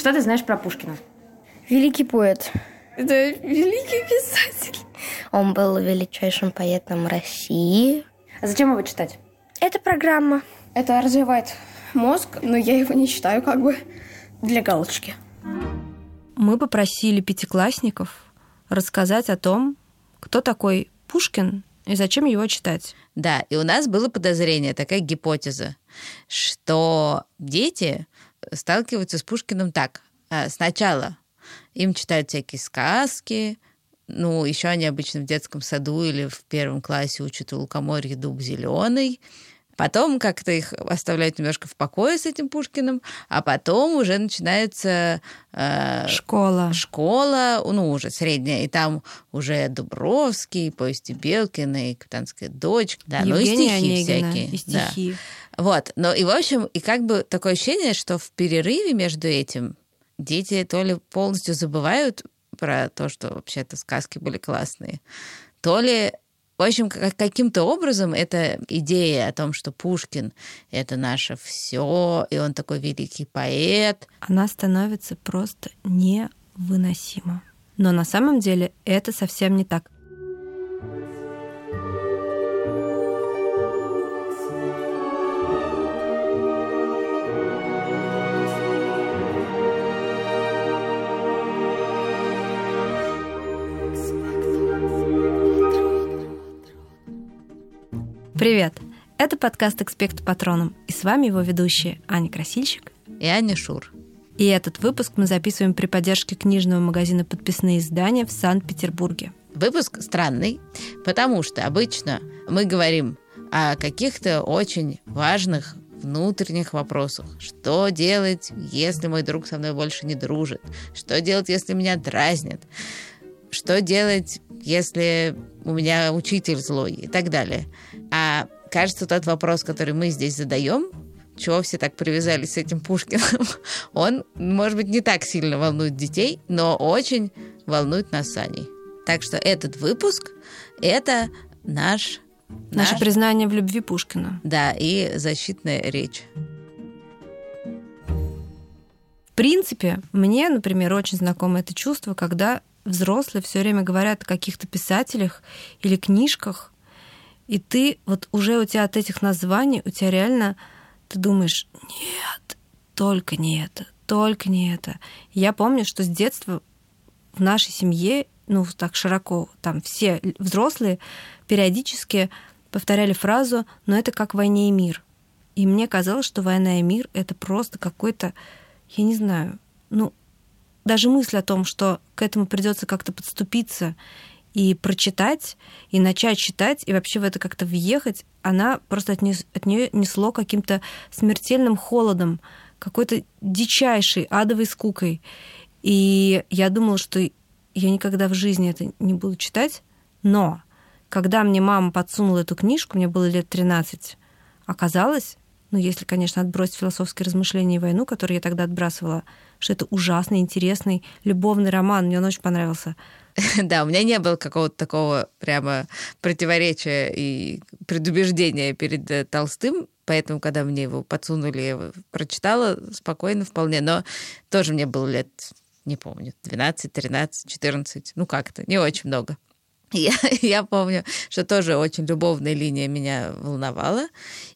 Что ты знаешь про Пушкина? Великий поэт. Это великий писатель. Он был величайшим поэтом России. А зачем его читать? Это программа. Это развивает мозг, но я его не читаю как бы для галочки. Мы попросили пятиклассников рассказать о том, кто такой Пушкин и зачем его читать. Да, и у нас было подозрение, такая гипотеза, что дети сталкиваются с Пушкиным так. А, сначала им читают всякие сказки, ну, еще они обычно в детском саду или в первом классе учат у лукоморья дуб зеленый. Потом как-то их оставляют немножко в покое с этим Пушкиным, а потом уже начинается э, школа. Школа, ну, уже средняя, и там уже Дубровский, повести Белкина и Капитанская дочка. Да, Евгения ну и стихи Онегина, всякие. И стихи. Да. Вот, но и в общем, и как бы такое ощущение, что в перерыве между этим дети то ли полностью забывают про то, что вообще-то сказки были классные, то ли в общем, каким-то образом эта идея о том, что Пушкин — это наше все, и он такой великий поэт. Она становится просто невыносима. Но на самом деле это совсем не так. Привет! Это подкаст «Экспект Патроном», и с вами его ведущие Аня Красильщик и Аня Шур. И этот выпуск мы записываем при поддержке книжного магазина «Подписные издания» в Санкт-Петербурге. Выпуск странный, потому что обычно мы говорим о каких-то очень важных внутренних вопросах. Что делать, если мой друг со мной больше не дружит? Что делать, если меня дразнят? Что делать, если у меня учитель злой и так далее. А кажется, тот вопрос, который мы здесь задаем, чего все так привязались с этим Пушкиным, он, может быть, не так сильно волнует детей, но очень волнует нас с Аней. Так что этот выпуск — это наш... Наше наш... признание в любви Пушкина. Да, и защитная речь. В принципе, мне, например, очень знакомо это чувство, когда взрослые все время говорят о каких-то писателях или книжках, и ты вот уже у тебя от этих названий, у тебя реально, ты думаешь, нет, только не это, только не это. Я помню, что с детства в нашей семье, ну, так широко, там все взрослые периодически повторяли фразу «но это как войне и мир». И мне казалось, что «война и мир» — это просто какой-то, я не знаю, ну, даже мысль о том, что к этому придется как-то подступиться и прочитать, и начать читать, и вообще в это как-то въехать, она просто от, не, от нее несло каким-то смертельным холодом, какой-то дичайшей адовой скукой. И я думала, что я никогда в жизни это не буду читать, но когда мне мама подсунула эту книжку, мне было лет 13, оказалось, ну, если, конечно, отбросить философские размышления и войну, которые я тогда отбрасывала, что это ужасный, интересный, любовный роман. Мне он очень понравился. Да, у меня не было какого-то такого прямо противоречия и предубеждения перед э, Толстым, поэтому, когда мне его подсунули, я его прочитала спокойно вполне, но тоже мне было лет, не помню, 12, 13, 14, ну как-то, не очень много. Я, я помню, что тоже очень любовная линия меня волновала.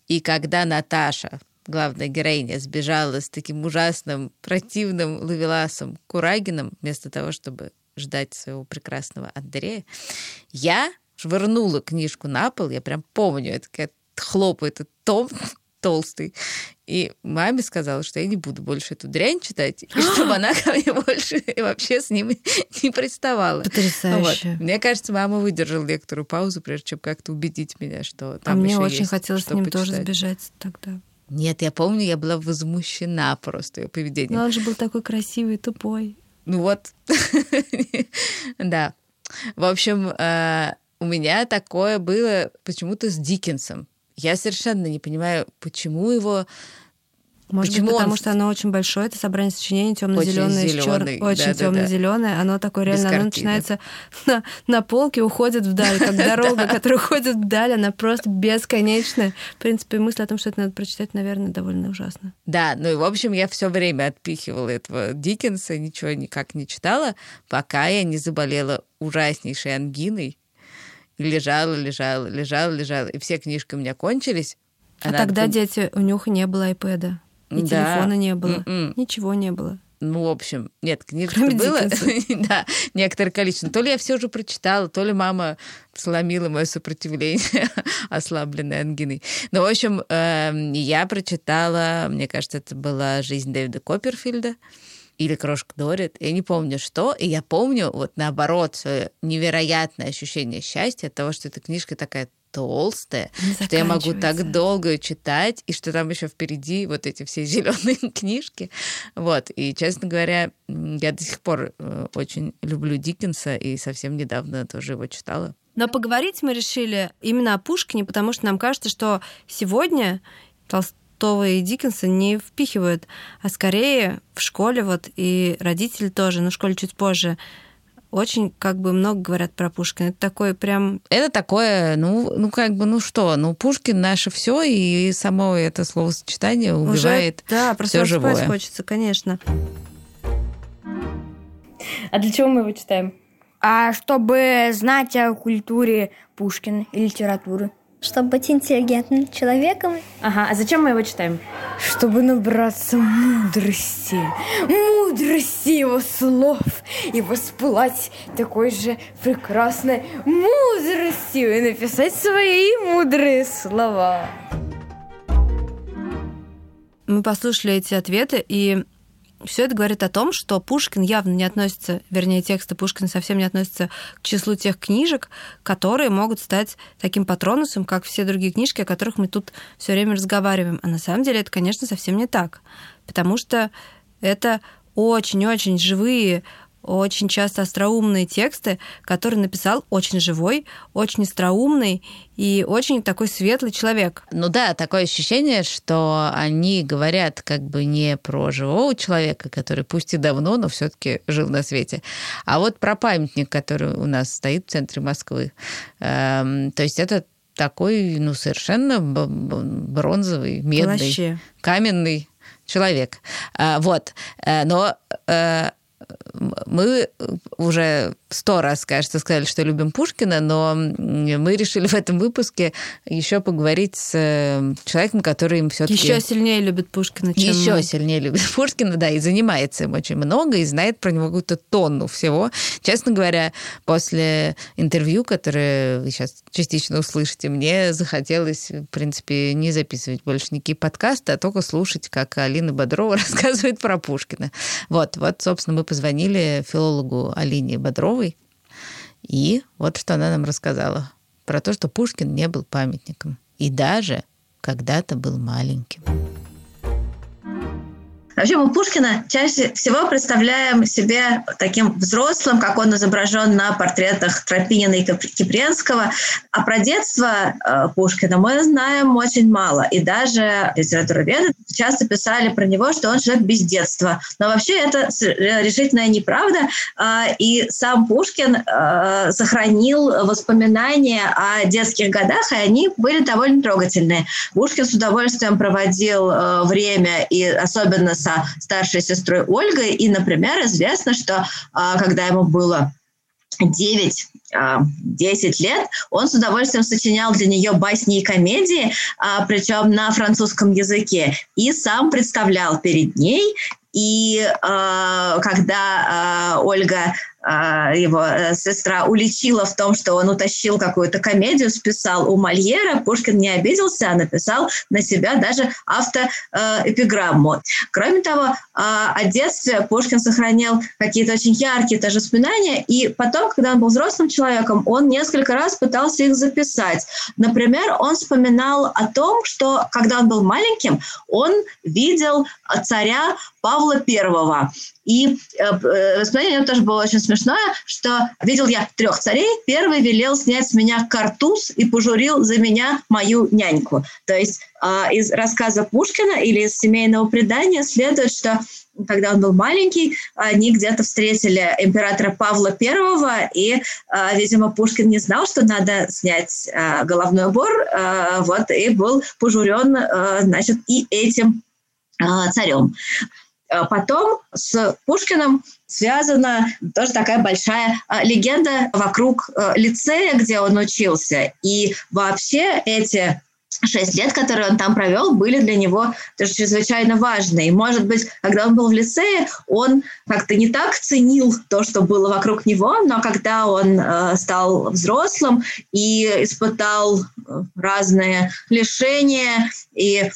И когда Наташа, главная героиня, сбежала с таким ужасным, противным лавеласом Курагином, вместо того, чтобы ждать своего прекрасного Андрея, я швырнула книжку на пол, я прям помню, это как хлопает этот том толстый. И маме сказала, что я не буду больше эту дрянь читать, и чтобы она ко мне больше вообще с ним не приставала. Потрясающе. Вот. Мне кажется, мама выдержала некоторую паузу, прежде чем как-то убедить меня, что там А мне очень есть хотелось с ним почитать. тоже сбежать тогда. Нет, я помню, я была возмущена просто ее поведением. Но он же был такой красивый, тупой. Ну вот, да. В общем, э, у меня такое было почему-то с Диккенсом. Я совершенно не понимаю, почему его Может Почему быть, потому он- что оно очень большое, это собрание сочинений темно-зеленое, Очень зелёный, очень да-да-да. темно-зеленое. Оно такое Без реально, оно начинается на, на полке, уходит вдаль, как дорога, которая уходит вдаль, она просто бесконечная. В принципе, мысль о том, что это надо прочитать, наверное, довольно ужасно. Да, ну и, в общем, я все время отпихивала этого Диккенса, ничего никак не читала, пока я не заболела ужаснейшей ангиной. Лежала, лежала, лежала, лежала. И все книжки у меня кончились. А тогда, дети, у них не было айпэда, и Да. телефона не было, М-м. ничего не было. Ну, в общем, нет, книжек было. Да, некоторое количество. То ли я все же прочитала, то ли мама сломила мое сопротивление ослабленной ангиной. Ну, в общем, эм, я прочитала, мне кажется, это была «Жизнь Дэвида Копперфильда» или «Крошка Дорит». Я не помню, что. И я помню, вот наоборот, свое невероятное ощущение счастья от того, что эта книжка такая толстая, что я могу так долго читать, и что там еще впереди вот эти все зеленые книжки. Вот. И, честно говоря, я до сих пор э, очень люблю Диккенса, и совсем недавно тоже его читала. Но поговорить мы решили именно о Пушкине, потому что нам кажется, что сегодня Толстого и Диккенса не впихивают, а скорее в школе вот и родители тоже, но в школе чуть позже, очень как бы много говорят про Пушкина. Это такой прям... Это такое, ну, ну как бы, ну что, ну Пушкин наше все, и само это словосочетание убивает уже, да, просто все спать живое. хочется, конечно. А для чего мы его читаем? А чтобы знать о культуре Пушкина и литературы. Чтобы быть интеллигентным человеком, Ага, а зачем мы его читаем? Чтобы набраться мудрости, мудрости его слов и воспылать такой же прекрасной мудростью и написать свои мудрые слова. Мы послушали эти ответы, и все это говорит о том, что Пушкин явно не относится, вернее, тексты Пушкина совсем не относятся к числу тех книжек, которые могут стать таким патронусом, как все другие книжки, о которых мы тут все время разговариваем. А на самом деле это, конечно, совсем не так, потому что это очень-очень живые, очень часто остроумные тексты, которые написал очень живой, очень остроумный и очень такой светлый человек. Ну да, такое ощущение, что они говорят как бы не про живого человека, который пусть и давно, но все-таки жил на свете, а вот про памятник, который у нас стоит в центре Москвы. Эм, то есть это такой, ну, совершенно бронзовый, медный, Вообще. каменный человек. А, Вот. Э, Но э, мы уже сто раз, кажется, сказали, что любим Пушкина, но мы решили в этом выпуске еще поговорить с э, человеком, который им все-таки Еще сильнее любит Пушкина, чем еще мы. сильнее любит Пушкина, да, и занимается им очень много, и знает про него какую-то тонну всего. Честно говоря, после интервью, которое вы сейчас частично услышите, мне захотелось, в принципе, не записывать больше никакие подкасты, а только слушать, как Алина Бодрова рассказывает про Пушкина. Вот, вот, собственно, мы позвонили филологу Алине Бодровой, и вот что она нам рассказала про то, что Пушкин не был памятником. И даже когда-то был маленьким. Вообще мы Пушкина чаще всего представляем себе таким взрослым, как он изображен на портретах Тропинина и Кипренского. А про детство э, Пушкина мы знаем очень мало. И даже литературоведы часто писали про него, что он человек без детства. Но вообще это с- э, решительная неправда. А, И сам Пушкин э, сохранил воспоминания о детских годах, и они были довольно трогательные. Пушкин с удовольствием проводил время, и особенно со старшей сестрой Ольгой. И, например, известно, что а, когда ему было 9 а, 10 лет, он с удовольствием сочинял для нее басни и комедии, а, причем на французском языке, и сам представлял перед ней. И а, когда а, Ольга, а, его э, сестра, уличила в том, что он утащил какую-то комедию, списал у Мольера, Пушкин не обиделся, а написал на себя даже автоэпиграмму. Кроме того, а, о детстве Пушкин сохранил какие-то очень яркие тоже воспоминания, и потом, когда он был взрослым человеком, он несколько раз пытался их записать. Например, он вспоминал о том, что когда он был маленьким, он видел царя Павла I. И э, э, воспоминание тоже было очень смешное что видел я трех царей. Первый велел снять с меня картуз и пожурил за меня мою няньку. То есть а, из рассказа Пушкина или из семейного предания следует, что когда он был маленький, они где-то встретили императора Павла I, и, а, видимо, Пушкин не знал, что надо снять а, головной убор, вот, и был пожурен, значит, и этим царем. Потом с Пушкиным связана тоже такая большая легенда вокруг лицея, где он учился. И вообще эти шесть лет, которые он там провел, были для него тоже чрезвычайно важны. И, может быть, когда он был в лицее, он как-то не так ценил то, что было вокруг него, но когда он э, стал взрослым и испытал разные лишения и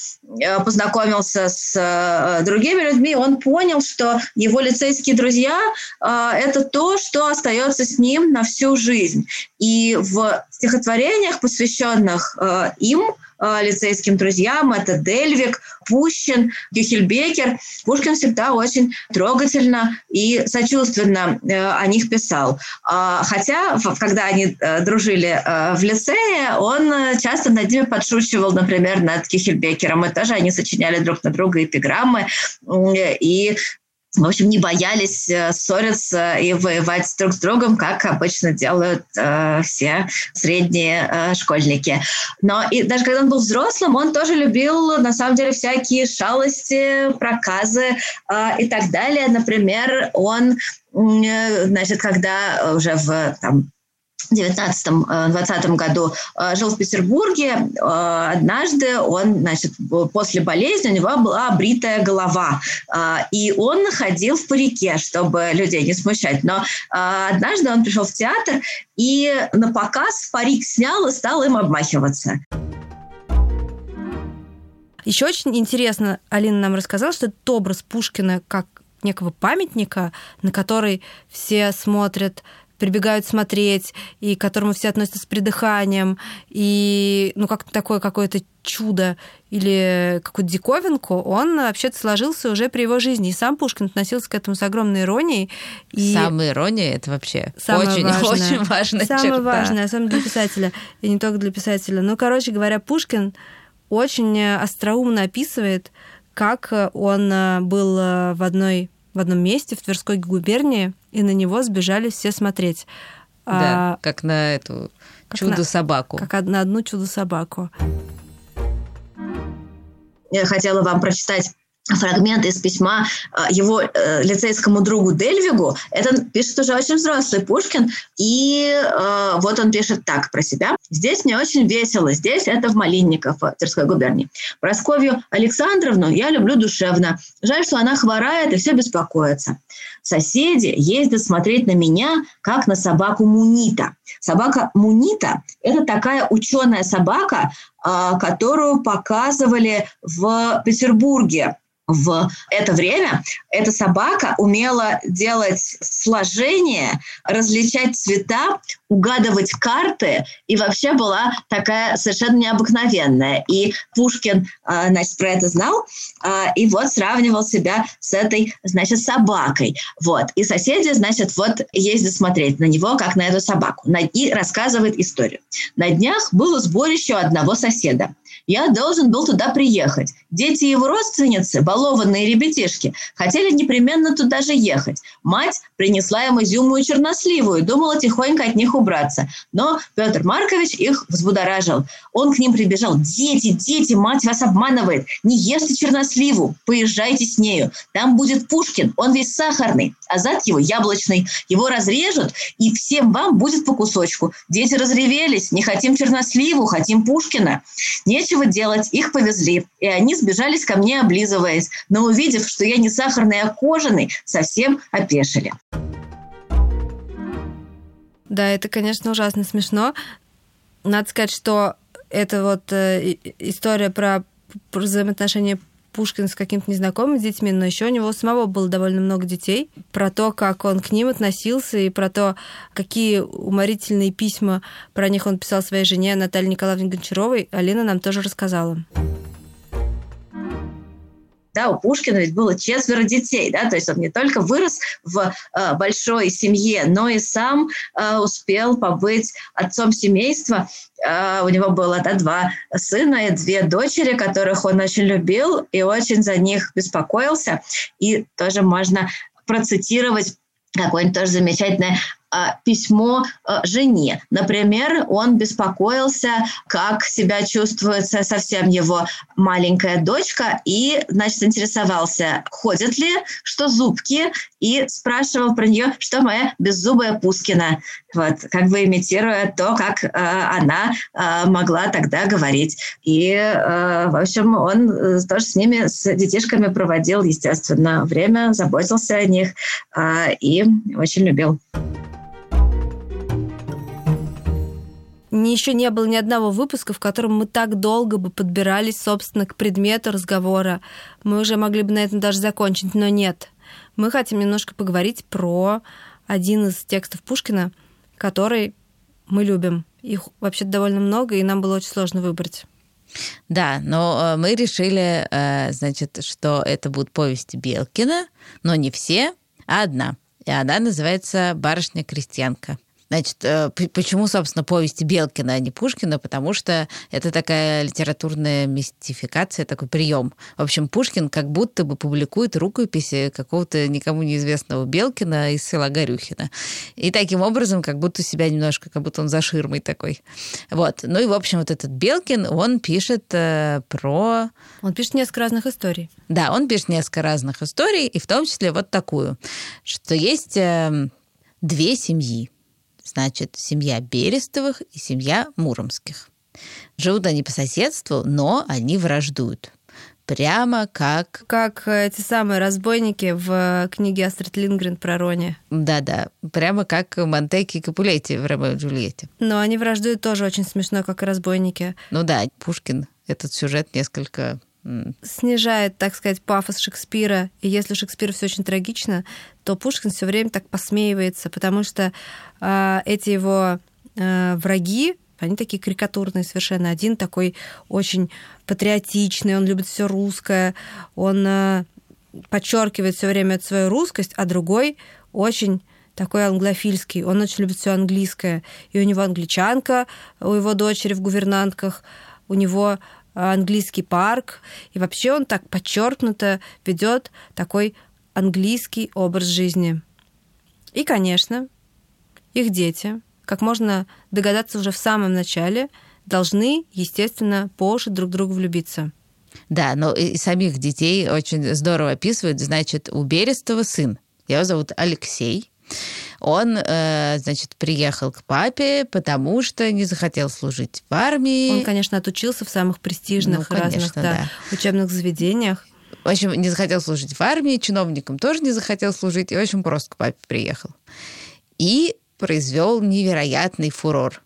познакомился с э, другими людьми, он понял, что его лицейские друзья э, – это то, что остается с ним на всю жизнь. И в стихотворениях, посвященных э, им, Э, лицейским друзьям. Это Дельвик, Пущин, Гюхельбекер. Пушкин всегда очень трогательно и сочувственно э, о них писал. А, хотя, когда они э, дружили в лицее, он часто над ними подшучивал, например, над Кихельбекером. И тоже они сочиняли друг на друга эпиграммы. И в общем, не боялись э, ссориться и воевать друг с другом, как обычно делают э, все средние э, школьники. Но и даже когда он был взрослым, он тоже любил, на самом деле, всякие шалости, проказы э, и так далее. Например, он, э, значит, когда уже в там, 19-20 э, году э, жил в Петербурге. Э, однажды он, значит, после болезни у него была бритая голова, и он ходил в парике, чтобы людей не смущать. Но однажды он пришел в театр и на показ парик снял и стал им обмахиваться. Еще очень интересно, Алина нам рассказала, что этот образ Пушкина как некого памятника, на который все смотрят прибегают смотреть, и к которому все относятся с придыханием, и ну как такое какое-то чудо или какую-то диковинку, он вообще-то сложился уже при его жизни. И сам Пушкин относился к этому с огромной иронией. И Самая ирония — это вообще очень, важное, очень важная Самое черта. важное, особенно для писателя, и не только для писателя. Ну, короче говоря, Пушкин очень остроумно описывает, как он был в одной в одном месте в Тверской губернии, и на него сбежали все смотреть. Да, а, как на эту чудо-собаку. Как на одну чудо-собаку. Я хотела вам прочитать фрагмент из письма э, его э, лицейскому другу Дельвигу. Это пишет уже очень взрослый Пушкин. И э, вот он пишет так про себя. «Здесь мне очень весело. Здесь это в Малинников, в Тверской губернии. Просковью Александровну я люблю душевно. Жаль, что она хворает и все беспокоится. Соседи ездят смотреть на меня, как на собаку Мунита. Собака Мунита – это такая ученая собака, э, которую показывали в Петербурге в это время эта собака умела делать сложения, различать цвета, угадывать карты и вообще была такая совершенно необыкновенная. И Пушкин, а, значит, про это знал а, и вот сравнивал себя с этой, значит, собакой. Вот. И соседи, значит, вот ездят смотреть на него, как на эту собаку, и рассказывает историю. На днях было сборище одного соседа. Я должен был туда приехать. Дети его родственницы, балованные ребятишки, хотели непременно туда же ехать. Мать принесла им изюму и черносливую, думала тихонько от них убраться. Но Петр Маркович их взбудоражил. Он к ним прибежал. «Дети, дети, мать вас обманывает. Не ешьте черносливу, поезжайте с нею. Там будет Пушкин, он весь сахарный, а зад его яблочный. Его разрежут, и всем вам будет по кусочку. Дети разревелись, не хотим черносливу, хотим Пушкина. Нечего делать, их повезли. И они сбежались ко мне, облизываясь. Но увидев, что я не сахарный, а кожаный, совсем опешили. Да, это, конечно, ужасно смешно. Надо сказать, что это вот э, история про, про взаимоотношения Пушкина с каким-то незнакомым детьми, но еще у него самого было довольно много детей. Про то, как он к ним относился, и про то, какие уморительные письма про них он писал своей жене Наталье Николаевне Гончаровой, Алина нам тоже рассказала. Да, у Пушкина ведь было четверо детей, да, то есть он не только вырос в э, большой семье, но и сам э, успел побыть отцом семейства. Э, у него было да, два сына и две дочери, которых он очень любил и очень за них беспокоился. И тоже можно процитировать какое-нибудь тоже замечательное письмо а, жене. Например, он беспокоился, как себя чувствует совсем его маленькая дочка, и, значит, интересовался, ходят ли, что зубки, и спрашивал про нее, что моя беззубая Пускина. Вот, как бы имитируя то, как э, она э, могла тогда говорить. И, э, в общем, он тоже с ними, с детишками проводил, естественно, время, заботился о них э, и очень любил. Еще не было ни одного выпуска, в котором мы так долго бы подбирались, собственно, к предмету разговора. Мы уже могли бы на этом даже закончить, но нет. Мы хотим немножко поговорить про один из текстов Пушкина, который мы любим. Их вообще довольно много, и нам было очень сложно выбрать. Да, но э, мы решили, э, значит, что это будут повести Белкина, но не все, а одна. И она называется «Барышня-крестьянка». Значит, э, почему, собственно, повести Белкина, а не Пушкина? Потому что это такая литературная мистификация, такой прием. В общем, Пушкин как будто бы публикует рукописи какого-то никому неизвестного Белкина из села Горюхина. И таким образом как будто себя немножко, как будто он за ширмой такой. Вот. Ну и, в общем, вот этот Белкин, он пишет э, про... Он пишет несколько разных историй. Да, он пишет несколько разных историй, и в том числе вот такую, что есть э, две семьи значит, семья Берестовых и семья Муромских. Живут они по соседству, но они враждуют. Прямо как... Как эти самые разбойники в книге Астрид Лингрен про Рони. Да-да, прямо как Монтеки и Капулетти в Ромео и Джульетте. Но они враждуют тоже очень смешно, как и разбойники. Ну да, Пушкин этот сюжет несколько снижает, так сказать, пафос Шекспира. И если Шекспир все очень трагично, то Пушкин все время так посмеивается, потому что э, эти его э, враги, они такие карикатурные совершенно. Один такой очень патриотичный, он любит все русское, он э, подчеркивает все время свою русскость, а другой очень такой англофильский, он очень любит все английское. И у него англичанка, у его дочери в гувернантках, у него английский парк, и вообще он так подчеркнуто ведет такой английский образ жизни. И, конечно, их дети, как можно догадаться уже в самом начале, должны, естественно, по друг другу влюбиться. Да, но и самих детей очень здорово описывают. Значит, у Берестова сын. Его зовут Алексей. Он, э, значит, приехал к папе, потому что не захотел служить в армии. Он, конечно, отучился в самых престижных ну, конечно, разных да, да. учебных заведениях. В общем, не захотел служить в армии, чиновникам тоже не захотел служить, и очень просто к папе приехал. И произвел невероятный фурор.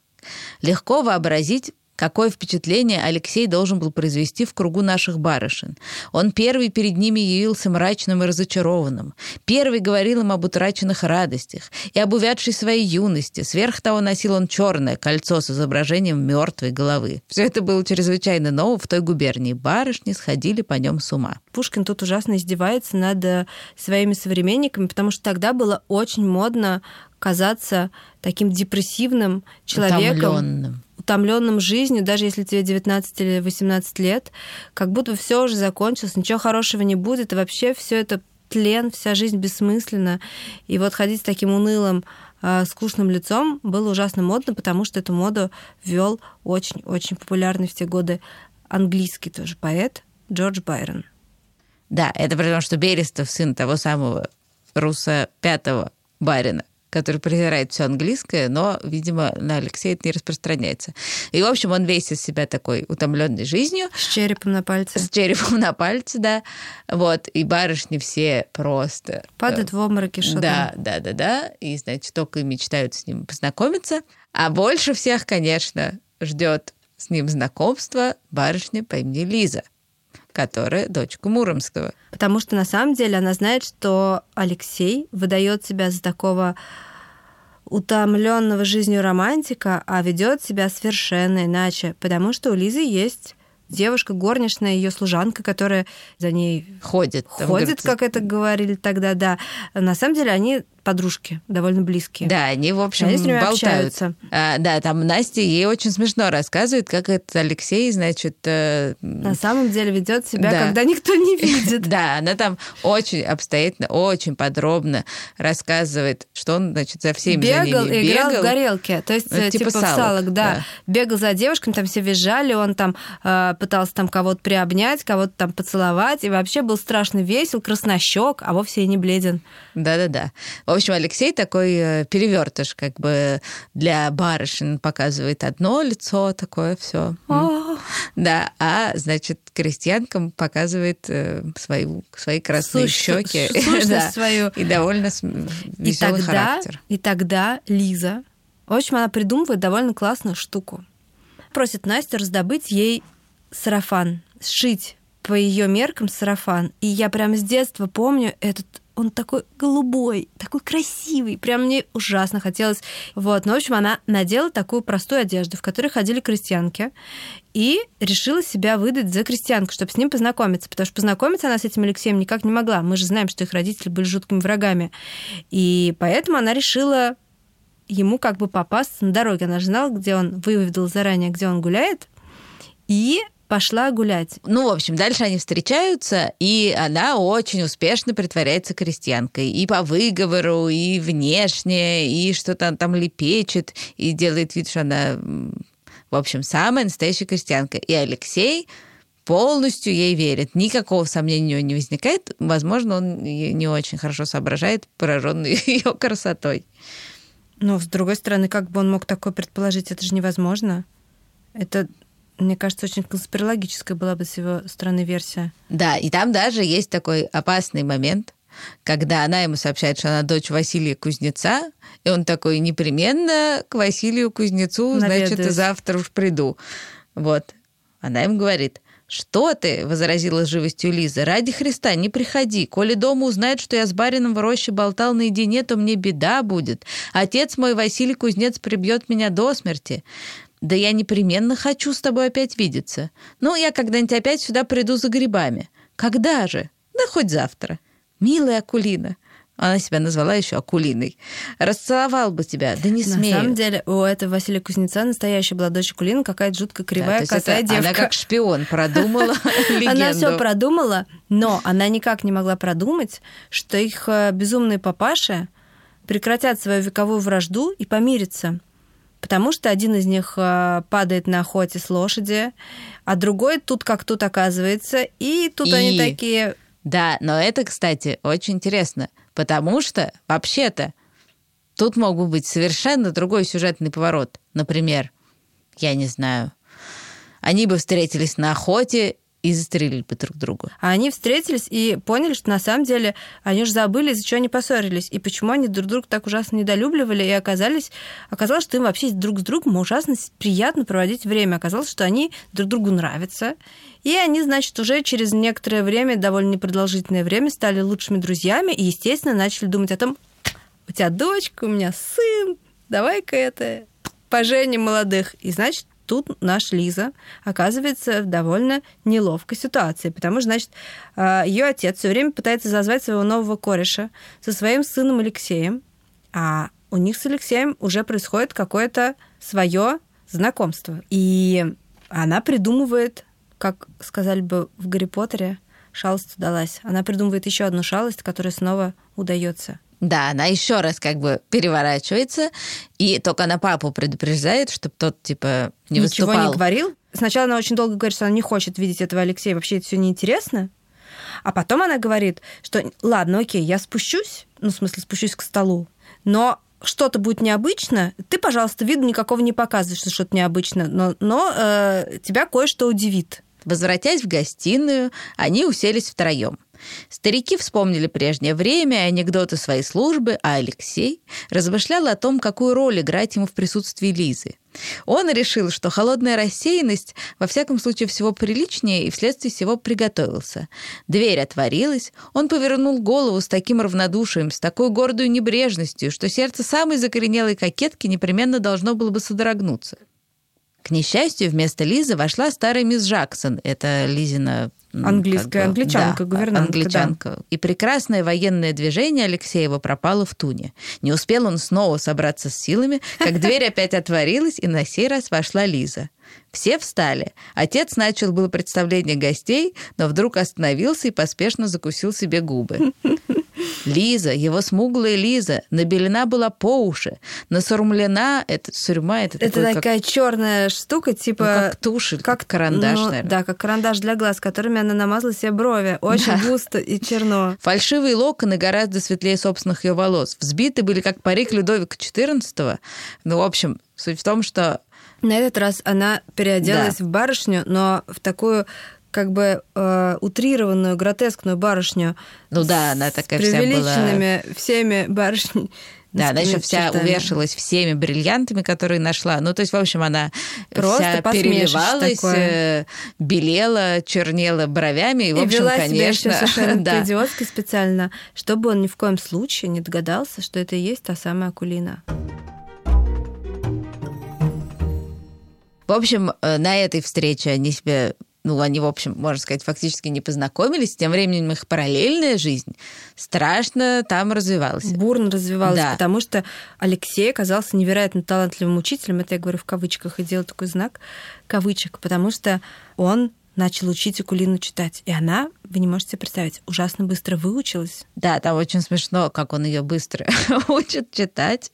Легко вообразить, Какое впечатление Алексей должен был произвести в кругу наших барышин. Он первый перед ними явился мрачным и разочарованным. Первый говорил им об утраченных радостях и об увядшей своей юности. Сверх того носил он черное кольцо с изображением мертвой головы. Все это было чрезвычайно ново в той губернии. Барышни сходили по нем с ума. Пушкин тут ужасно издевается над э, своими современниками, потому что тогда было очень модно казаться таким депрессивным человеком. Утомленным утомленным жизнью, даже если тебе 19 или 18 лет, как будто все уже закончилось, ничего хорошего не будет, и вообще все это тлен, вся жизнь бессмысленна. И вот ходить с таким унылым, э, скучным лицом было ужасно модно, потому что эту моду ввел очень-очень популярный в те годы английский тоже поэт Джордж Байрон. Да, это при том, что Берестов сын того самого Руса Пятого Байрона который презирает все английское, но, видимо, на Алексея это не распространяется. И, в общем, он весь из себя такой утомленный жизнью. С черепом на пальце. С черепом на пальце, да. Вот. И барышни все просто... Падают э, в обмороки что-то. Да, да, да, да. И, значит, только и мечтают с ним познакомиться. А больше всех, конечно, ждет с ним знакомство барышня по имени Лиза которая дочка Муромского. Потому что на самом деле она знает, что Алексей выдает себя за такого утомленного жизнью романтика, а ведет себя совершенно иначе, потому что у Лизы есть девушка, горничная, ее служанка, которая за ней Ходит. там, ходит, говорится. как это говорили тогда, да. На самом деле они подружки, довольно близкие. Да, они, в общем, Они с ними болтают. общаются. А, да, там Настя ей очень смешно рассказывает, как этот Алексей, значит... э, На самом деле ведет себя, Да. когда никто не видит. Да, она там очень обстоятельно, очень подробно рассказывает, что он, значит, за всеми за бегал ними и играл бегал. в горелке. То есть, Ну, э, типа типа, в салок, салок, да. да. Бегал за девушками, там все визжали, он там э, пытался там кого-то приобнять, кого-то там поцеловать, и вообще был страшно весел, краснощек, а вовсе и не бледен. Да-да-да. В общем, Алексей такой перевертыш, как бы для барышень показывает одно лицо, такое все. Да, а, значит, крестьянкам показывает э, свою, свои красные Сущ- щеки. Да. свою. И довольно И веселый тогда, характер. и тогда Лиза, в общем, она придумывает довольно классную штуку. Просит Настю раздобыть ей сарафан, сшить по ее меркам сарафан. И я прям с детства помню этот он такой голубой, такой красивый. Прям мне ужасно хотелось. Вот, ну, в общем, она надела такую простую одежду, в которой ходили крестьянки, и решила себя выдать за крестьянку, чтобы с ним познакомиться. Потому что познакомиться она с этим Алексеем никак не могла. Мы же знаем, что их родители были жуткими врагами. И поэтому она решила ему как бы попасться на дороге. Она же знала, где он, выведала заранее, где он гуляет, и пошла гулять. Ну, в общем, дальше они встречаются, и она очень успешно притворяется крестьянкой. И по выговору, и внешне, и что-то она там лепечет, и делает вид, что она, в общем, самая настоящая крестьянка. И Алексей полностью ей верит. Никакого сомнения у него не возникает. Возможно, он не очень хорошо соображает, пораженный ее красотой. Но, с другой стороны, как бы он мог такое предположить? Это же невозможно. Это, мне кажется, очень конспирологическая была бы с его стороны версия. Да, и там даже есть такой опасный момент, когда она ему сообщает, что она дочь Василия Кузнеца, и он такой непременно к Василию Кузнецу, значит, Наведаюсь. завтра уж приду. Вот. Она им говорит, что ты, возразила живостью Лиза, ради Христа не приходи. Коли дома узнают, что я с барином в роще болтал наедине, то мне беда будет. Отец мой, Василий Кузнец, прибьет меня до смерти. Да я непременно хочу с тобой опять видеться. Ну, я когда-нибудь опять сюда приду за грибами. Когда же? Да хоть завтра. Милая Акулина. Она себя назвала еще Акулиной. Расцеловал бы тебя, да не На смею. самом деле, у этого Василия Кузнеца настоящая была дочь Кулина, какая-то жутко Да, кривая, есть косая это девка. Она как шпион продумала. Она все продумала, но она никак не могла продумать, что их э, безумные папаши прекратят свою вековую вражду и помирятся. Потому что один из них э, падает на охоте с лошади, а другой тут как тут оказывается, и тут И- они такие... Да, но это, кстати, очень интересно, потому что, вообще-то, тут мог бы быть совершенно другой сюжетный поворот. Например, я не знаю, они бы встретились на охоте и застрелили бы друг друга. А они встретились и поняли, что на самом деле они уже забыли, из-за чего они поссорились, и почему они друг друга так ужасно недолюбливали, и оказались, оказалось, что им вообще друг с другом ужасно приятно проводить время. Оказалось, что они друг другу нравятся. И они, значит, уже через некоторое время, довольно непродолжительное время, стали лучшими друзьями и, естественно, начали думать о том, у тебя дочка, у меня сын, давай-ка это поженим молодых. И, значит, тут наш Лиза оказывается в довольно неловкой ситуации, потому что, значит, ее отец все время пытается зазвать своего нового кореша со своим сыном Алексеем, а у них с Алексеем уже происходит какое-то свое знакомство. И она придумывает, как сказали бы в Гарри Поттере, шалость удалась. Она придумывает еще одну шалость, которая снова удается. Да, она еще раз как бы переворачивается, и только она папу предупреждает, чтобы тот, типа, не Ничего выступал. не говорил. Сначала она очень долго говорит, что она не хочет видеть этого Алексея, вообще это все неинтересно. А потом она говорит, что ладно, окей, я спущусь, ну, в смысле, спущусь к столу, но что-то будет необычно, ты, пожалуйста, виду никакого не показывай, что что-то необычно, но, но э, тебя кое-что удивит. Возвратясь в гостиную, они уселись втроем. Старики вспомнили прежнее время и анекдоты своей службы, а Алексей размышлял о том, какую роль играть ему в присутствии Лизы. Он решил, что холодная рассеянность во всяком случае всего приличнее и вследствие всего приготовился. Дверь отворилась, он повернул голову с таким равнодушием, с такой гордой небрежностью, что сердце самой закоренелой кокетки непременно должно было бы содрогнуться. К несчастью, вместо Лизы вошла старая мисс Джексон. Это Лизина Английская англичанка, да, гувернантка, англичанка. И прекрасное военное движение Алексеева пропало в туне. Не успел он снова собраться с силами, как дверь опять отворилась, и на сей раз вошла Лиза. Все встали. Отец начал было представление гостей, но вдруг остановился и поспешно закусил себе губы. Лиза, его смуглая Лиза, набелена была по уши, насурмлена, это сурьма, это, Это такой, как- такая черная штука, ну, типа... как тушь, или как карандаш, ну, наверное. Да, как карандаш для глаз, которыми она намазала себе брови. Очень густо и черно. Фальшивые локоны гораздо светлее собственных ее волос. Взбиты были как парик Людовика XIV. Ну, в общем, суть в том, что На этот раз она переоделась в барышню, но в такую как бы э, утрированную, гротескную барышню. Ну да, с она такая вся была- преувеличенными всеми барышнями. Да, она еще вся чертами. увешалась всеми бриллиантами, которые нашла. Ну, то есть, в общем, она Просто вся переливалась, такое. э, белела, чернела бровями. И, в И общем, вела конечно, себя совершенно да. по-идиотски специально, чтобы он ни в коем случае не догадался, что это и есть та самая Акулина. В общем, э, на этой встрече они себя ну, они, в общем, можно сказать, фактически не познакомились. Тем временем их параллельная жизнь страшно там развивалась. бурно развивалась, Да. потому что Алексей оказался невероятно талантливым учителем. Это я говорю в кавычках и делаю такой знак кавычек, потому что он начал учить Акулину читать. И она, вы не можете представить, ужасно быстро выучилась. Да, там очень смешно, как он ее быстро учит читать.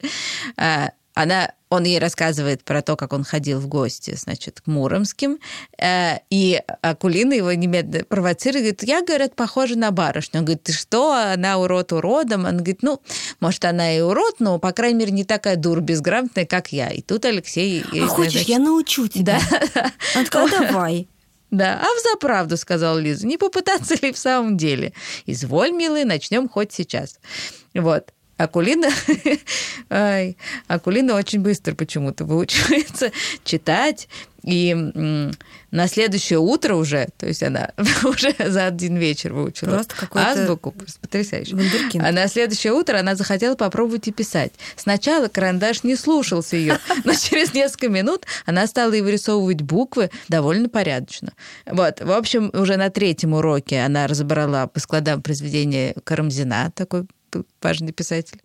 Она, он ей рассказывает про то, как он ходил в гости, значит, к Муромским, э, и Акулина его немедленно провоцирует, говорит, я, говорят, похожа на барышню. Он говорит, ты что, она урод уродом? Он говорит, ну, может, она и урод, но, по крайней мере, не такая дур безграмотная, как я. И тут Алексей... ей, а хочешь, значит, я научу тебя? Да, Она такая, давай. да, а взаправду, сказал Лиза, не попытаться ли в самом деле? Изволь, милый, начнем хоть сейчас. Вот. Акулина, ай, Акулина очень быстро почему-то выучивается читать, и на следующее утро уже, то есть она уже за один вечер выучила Просто азбуку, просто потрясающе. вундеркинд. А на следующее утро она захотела попробовать и писать. Сначала карандаш не слушался ее, но через несколько минут она стала и вырисовывать буквы довольно порядочно. Вот, в общем, уже на третьем уроке она разобрала по складам произведения Карамзина, такой важный писатель.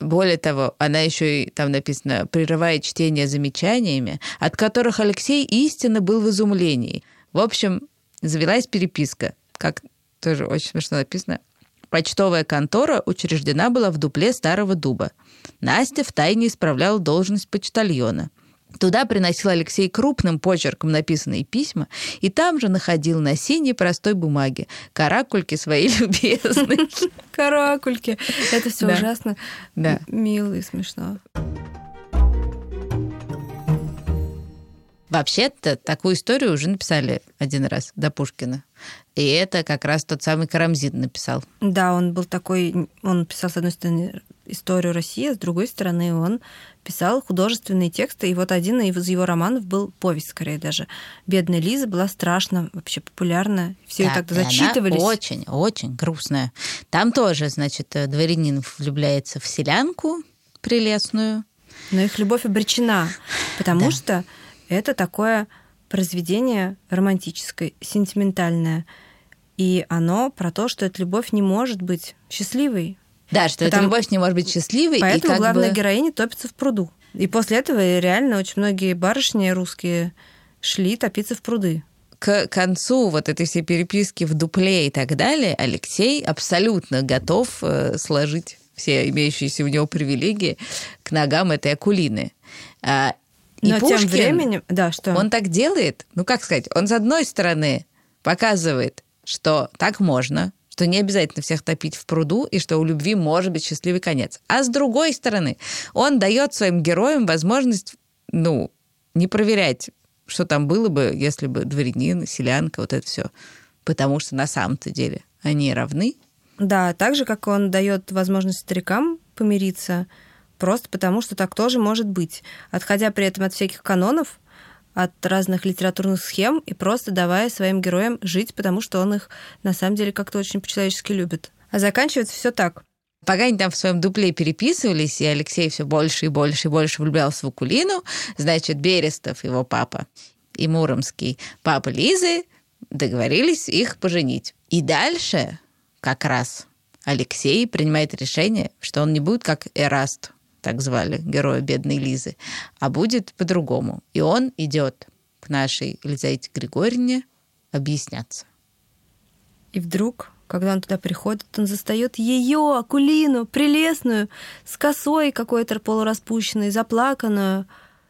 Более того, она еще и там написано, прерывает чтение замечаниями, от которых Алексей истинно был в изумлении. В общем, завелась переписка, как тоже очень смешно написано. Почтовая контора учреждена была в дупле старого дуба. Настя втайне исправляла должность почтальона. Туда приносил Алексей крупным почерком написанные письма, и там же находил на синей простой бумаге каракульки свои любезные. Каракульки. Это все ужасно Да. мило и смешно. Вообще-то такую историю уже написали один раз до Пушкина. И это как раз тот самый Карамзин написал. Да, он был такой, он писал, с одной стороны, историю России, а с другой стороны, он писал художественные тексты, и вот один из его романов был повесть, скорее даже. «Бедная Лиза» была страшно вообще популярна, все ее так и она зачитывались. очень, очень грустная. Там тоже, значит, э, дворянин влюбляется в селянку прелестную. Но их любовь обречена, потому Да. что это такое произведение романтическое, сентиментальное. И оно про то, что эта любовь не может быть счастливой. Да, что эта Потому- любовь не может быть счастливой. и Поэтому как главная бы... героиня топится в пруду. И после этого реально очень многие барышни русские шли топиться в пруды. к концу вот этой всей переписки в дупле и так далее, Алексей абсолютно готов э, сложить все имеющиеся у него привилегии к ногам этой Акулины. А, и Но Пушкин, тем временем... Да, что? он так делает, ну как сказать, он с одной стороны показывает, что так можно, что не обязательно всех топить в пруду, и что у любви может быть счастливый конец. А с другой стороны, он дает своим героям возможность, ну, не проверять, что там было бы, если бы дворянин, селянка, вот это все. Потому что на самом-то деле они равны. Да, так же, как он дает возможность старикам помириться, просто потому что так тоже может быть, отходя при этом от всяких канонов, от разных литературных схем и просто давая своим героям жить, потому что он их на самом деле как-то очень по-человечески любит. А заканчивается все так. Пока они там в своем дупле переписывались, и Алексей все больше и больше и больше влюблялся в Акулину, значит, Берестов, его папа, и Муромский, папа Лизы, договорились их поженить. И дальше как раз Алексей принимает решение, что он не будет как Эраст, так звали героя бедной Лизы, а будет по-другому. И он идет к нашей Елизавете Григорьевне объясняться. И вдруг, когда он туда приходит, он застает ее, Акулину, прелестную, с косой какой-то полураспущенной, заплаканную.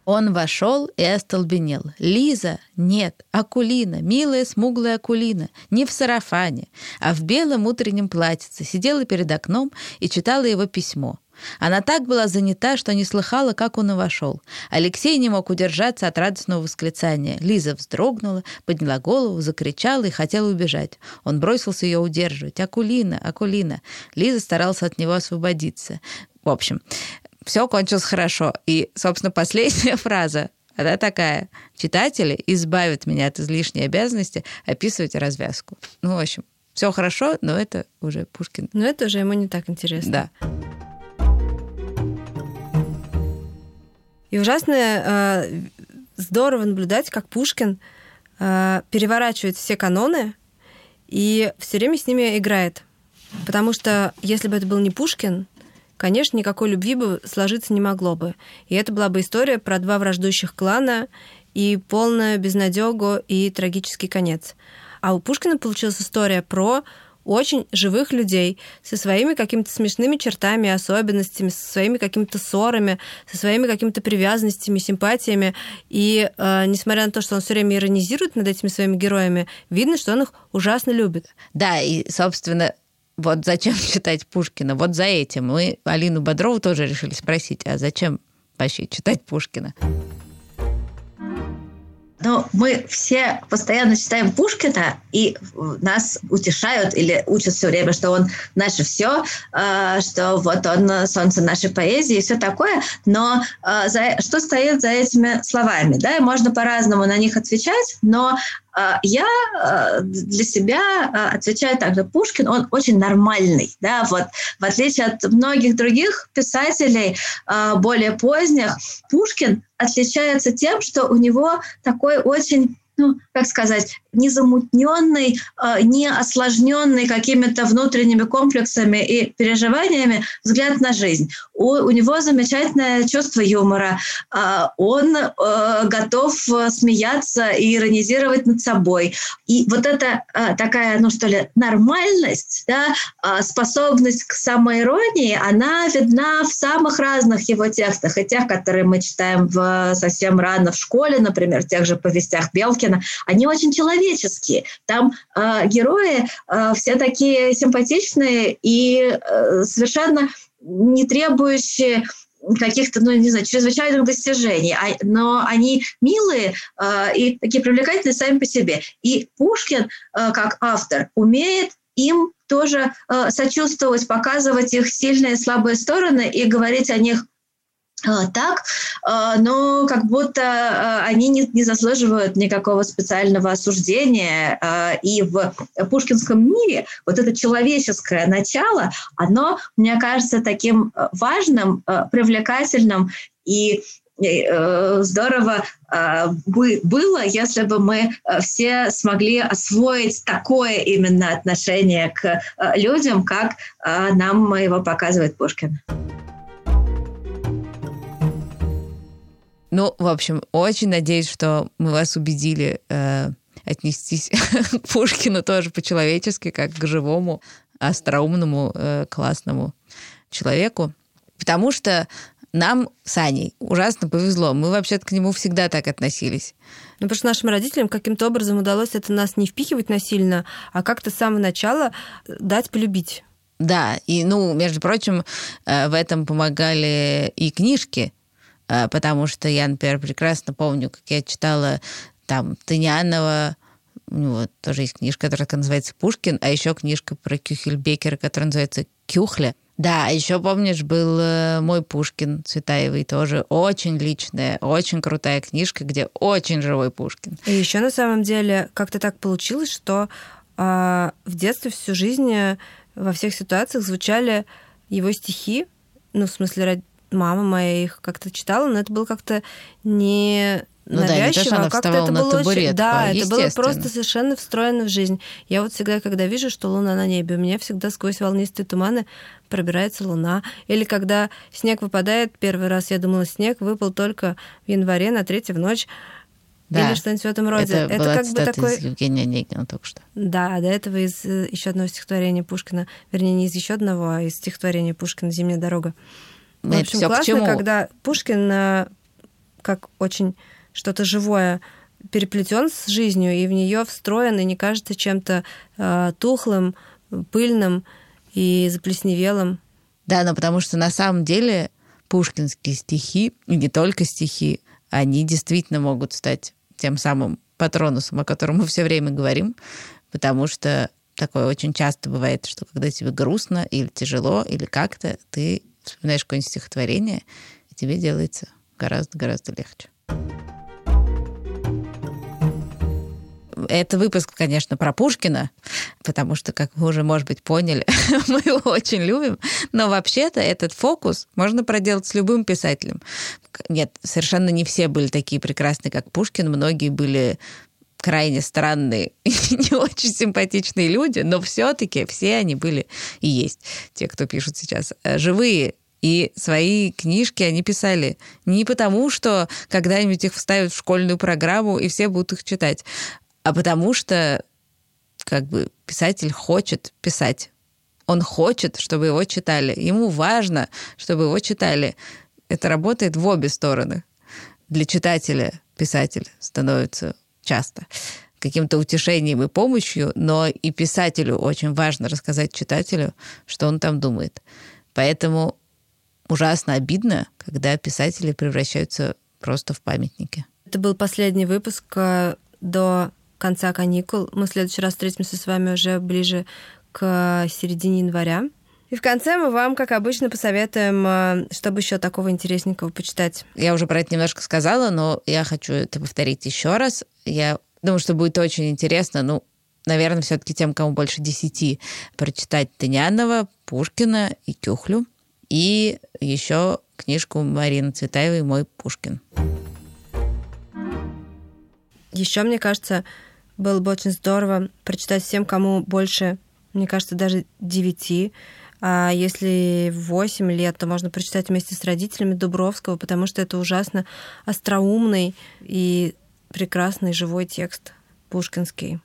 Он вошел и остолбенел. Лиза? Нет, Акулина, милая смуглая Акулина, не в сарафане, а в белом утреннем платьице, сидела перед окном и читала его письмо. Она так была занята, что не слыхала, как он и вошел. Алексей не мог удержаться от радостного восклицания. Лиза вздрогнула, подняла голову, закричала и хотела убежать. Он бросился ее удерживать. «Акулина! Акулина!» Лиза старалась от него освободиться. В общем, все кончилось хорошо. И, собственно, последняя фраза она такая. Читатели избавят меня от излишней обязанности описывать развязку. Ну, в общем, все хорошо, но это уже Пушкин. Но это уже ему не так интересно. Да. И ужасно э, здорово наблюдать, как Пушкин э, переворачивает все каноны и все время с ними играет. Потому что если бы это был не Пушкин, конечно, никакой любви бы сложиться не могло бы. И это была бы история про два враждующих клана и полную безнадегу и трагический конец. А у Пушкина получилась история про очень живых людей со своими какими-то смешными чертами, особенностями, со своими какими-то ссорами, со своими какими-то привязанностями, симпатиями. И э, несмотря на то, что он все время иронизирует над этими своими героями, видно, что он их ужасно любит. Да, и, собственно, вот зачем читать Пушкина? Вот за этим. Мы Алину Бодрову тоже решили спросить, а зачем вообще читать Пушкина? Но мы все постоянно читаем Пушкина, и нас утешают или учат все время, что он наше все, а, что вот он солнце нашей поэзии и все такое. Но а, за, что стоит за этими словами? Да, можно по-разному на них отвечать, но я для себя отвечаю так, что Пушкин, он очень нормальный, да, вот. В отличие от многих других писателей более поздних, Пушкин отличается тем, что у него такой очень ну, как сказать, незамутненный, а, не осложненный какими-то внутренними комплексами и переживаниями взгляд на жизнь. У, него замечательное чувство юмора. А, он а, готов смеяться и иронизировать над собой. И вот эта такая, ну что ли, нормальность, да, способность к самоиронии, она видна в самых разных его текстах. И тех, которые мы читаем в, совсем рано в школе, например, в тех же повестях Белкина, они очень человеческие. Там э, герои э, все такие симпатичные и э, совершенно не требующие каких-то, ну, не знаю, чрезвычайных достижений, а, но они милые э, и такие привлекательные сами по себе. И Пушкин, э, как автор, умеет им тоже э, сочувствовать, показывать их сильные и слабые стороны и говорить о них так, а, но как будто а, они не, не заслуживают никакого специального осуждения. И в пушкинском мире вот это человеческое начало, оно, мне кажется, таким важным, привлекательным и э, здорово было, если бы мы все смогли освоить такое именно отношение к людям, как нам его показывает Пушкин. Ну, в общем, очень надеюсь, что мы вас убедили э, отнестись к Пушкину тоже по-человечески, как к живому, остроумному, э, классному человеку. Потому что нам с Аней ужасно повезло. Мы вообще-то к нему всегда так относились. Ну, потому что нашим родителям каким-то образом удалось это нас не впихивать насильно, а как-то с самого начала дать полюбить. Да, и, ну, между прочим, э, в этом помогали и книжки, потому что я, например, прекрасно помню, как я читала там Тынянова, у него тоже есть книжка, которая называется «Пушкин», а еще книжка про Кюхельбекера, которая называется «Кюхля». Да, а еще, помнишь, был э, мой Пушкин Цветаевый, тоже очень личная, очень крутая книжка, где очень живой Пушкин. И еще на самом деле как-то так получилось, что э, в детстве всю жизнь э, во всех ситуациях звучали его стихи, ну, в смысле, мама моя их как-то читала, но это было как-то не Ну да, навязчиво, она а как-то это было очень... табуретку, Да, это было просто совершенно встроено в жизнь. Я вот всегда, когда вижу, что луна на небе, у меня всегда сквозь волнистые туманы пробирается луна. Или когда снег выпадает, первый раз я думала, снег выпал только в январе на третью в ночь. Да. Или что-нибудь в этом роде. Это, была как бы такой... из Евгения Онегина только что. Да, а до этого из еще одного стихотворения Пушкина, вернее, не из еще одного, а из стихотворения Пушкина «Зимняя дорога». В Это общем, всё к классно, чему? когда Пушкин э, как очень что-то живое переплетен с жизнью и в нее встроен и не кажется чем-то э, тухлым, пыльным и заплесневелым. Да, но потому что на самом деле пушкинские стихи, и не только стихи, они действительно могут стать тем самым патронусом, о котором мы все время говорим, потому что такое очень часто бывает, что когда тебе грустно или тяжело, или как-то, ты вспоминаешь какое-нибудь стихотворение, и тебе делается гораздо-гораздо легче. Это выпуск, конечно, про Пушкина, потому что, как вы уже, может быть, поняли, мы его очень любим. Но вообще-то этот фокус можно проделать с любым писателем. Нет, совершенно не все были такие прекрасные, как Пушкин. Многие были крайне странные и не очень симпатичные люди, но все-таки все они были и есть, те, кто пишут сейчас, э, живые. И свои книжки они писали не потому, что когда-нибудь их вставят в школьную программу, и все будут их читать, а потому что как бы писатель хочет писать. Он хочет, чтобы его читали. Ему важно, чтобы его читали. Это работает в обе стороны. Для читателя писатель становится часто каким-то утешением и помощью, но и писателю очень важно рассказать читателю, что он там думает. Поэтому ужасно обидно, когда писатели превращаются просто в памятники. Это был последний выпуск э, до конца каникул. Мы в следующий раз встретимся с вами уже ближе к середине января. И в конце мы вам, как обычно, посоветуем, э, чтобы еще такого интересненького почитать. Я уже про это немножко сказала, но я хочу это повторить еще раз. Я думаю, что будет очень интересно. Ну, наверное, все-таки тем, кому больше десяти, прочитать Тынянова, Пушкина и Кюхлю. И еще книжку Марины Цветаевой «Мой Пушкин». Еще, мне кажется, было бы очень здорово прочитать всем, кому больше, мне кажется, даже девяти. А если 8 лет, то можно прочитать вместе с родителями Дубровского, потому что это ужасно остроумный и прекрасный живой текст пушкинский.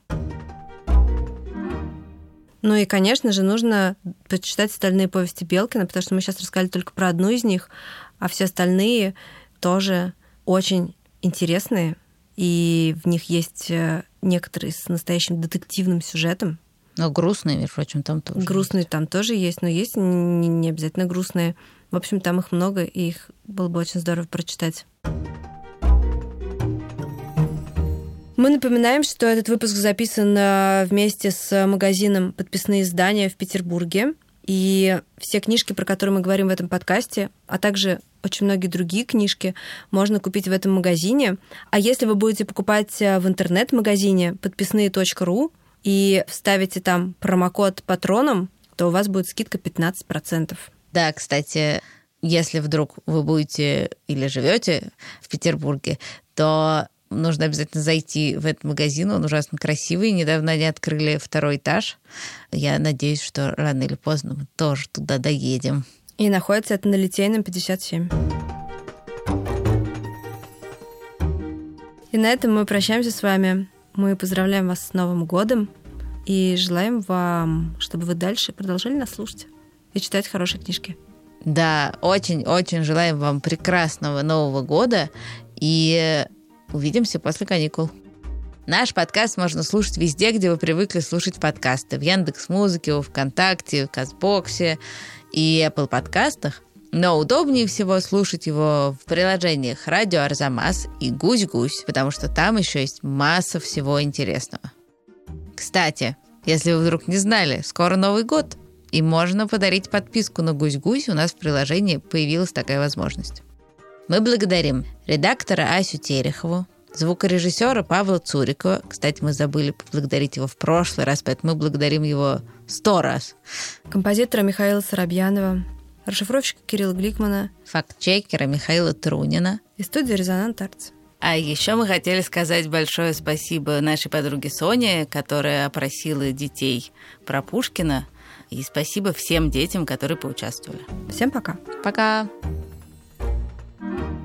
Ну и, конечно же, нужно почитать остальные повести Белкина, потому что мы сейчас рассказали только про одну из них, а все остальные тоже очень интересные, и в них есть э, некоторые с настоящим детективным сюжетом. Но грустные, между прочим, там тоже. Грустные там тоже есть, но есть не, не обязательно грустные. В общем, там их много, и их было бы очень здорово прочитать. Мы напоминаем, что этот выпуск записан э, вместе с магазином «Подписные издания» в Петербурге. И все книжки, про которые мы говорим в этом подкасте, а также очень многие другие книжки можно купить в этом магазине. А если вы будете покупать э, в интернет-магазине подписные.ру и вставите там промокод патроном, то у вас будет скидка 15%. Да, кстати, если вдруг вы будете или живете в Петербурге, то нужно обязательно зайти в этот магазин. Он ужасно красивый. Недавно они открыли второй этаж. Я надеюсь, что рано или поздно мы тоже туда доедем. И находится это на Литейном 57. И на этом мы прощаемся с вами. Мы поздравляем вас с Новым годом и желаем вам, чтобы вы дальше продолжали нас слушать и читать хорошие книжки. Да, очень-очень желаем вам прекрасного Нового года и увидимся после каникул. Наш подкаст можно слушать везде, где вы привыкли слушать подкасты. В Яндекс Музыке, в ВКонтакте, в Казбоксе и Apple подкастах. Но удобнее всего слушать его в приложениях Радио Арзамас и Гусь-Гусь, потому что там еще есть масса всего интересного. Кстати, если вы вдруг не знали, скоро Новый год, и можно подарить подписку на Гусь-Гусь, у нас в приложении появилась такая возможность. Мы благодарим редактора Асю Терехову, звукорежиссера Павла Цурикова. Кстати, мы забыли поблагодарить его в прошлый раз, поэтому мы благодарим его сто раз. Композитора Михаила Соробьянова, расшифровщика Кирилла Гликмана Факт-чекера Михаила Трунина. и студия «Резонант Артс». А еще мы хотели сказать большое спасибо нашей подруге Соне, которая опросила детей про Пушкина. И спасибо всем детям, которые поучаствовали. Всем пока. Пока! Thank you.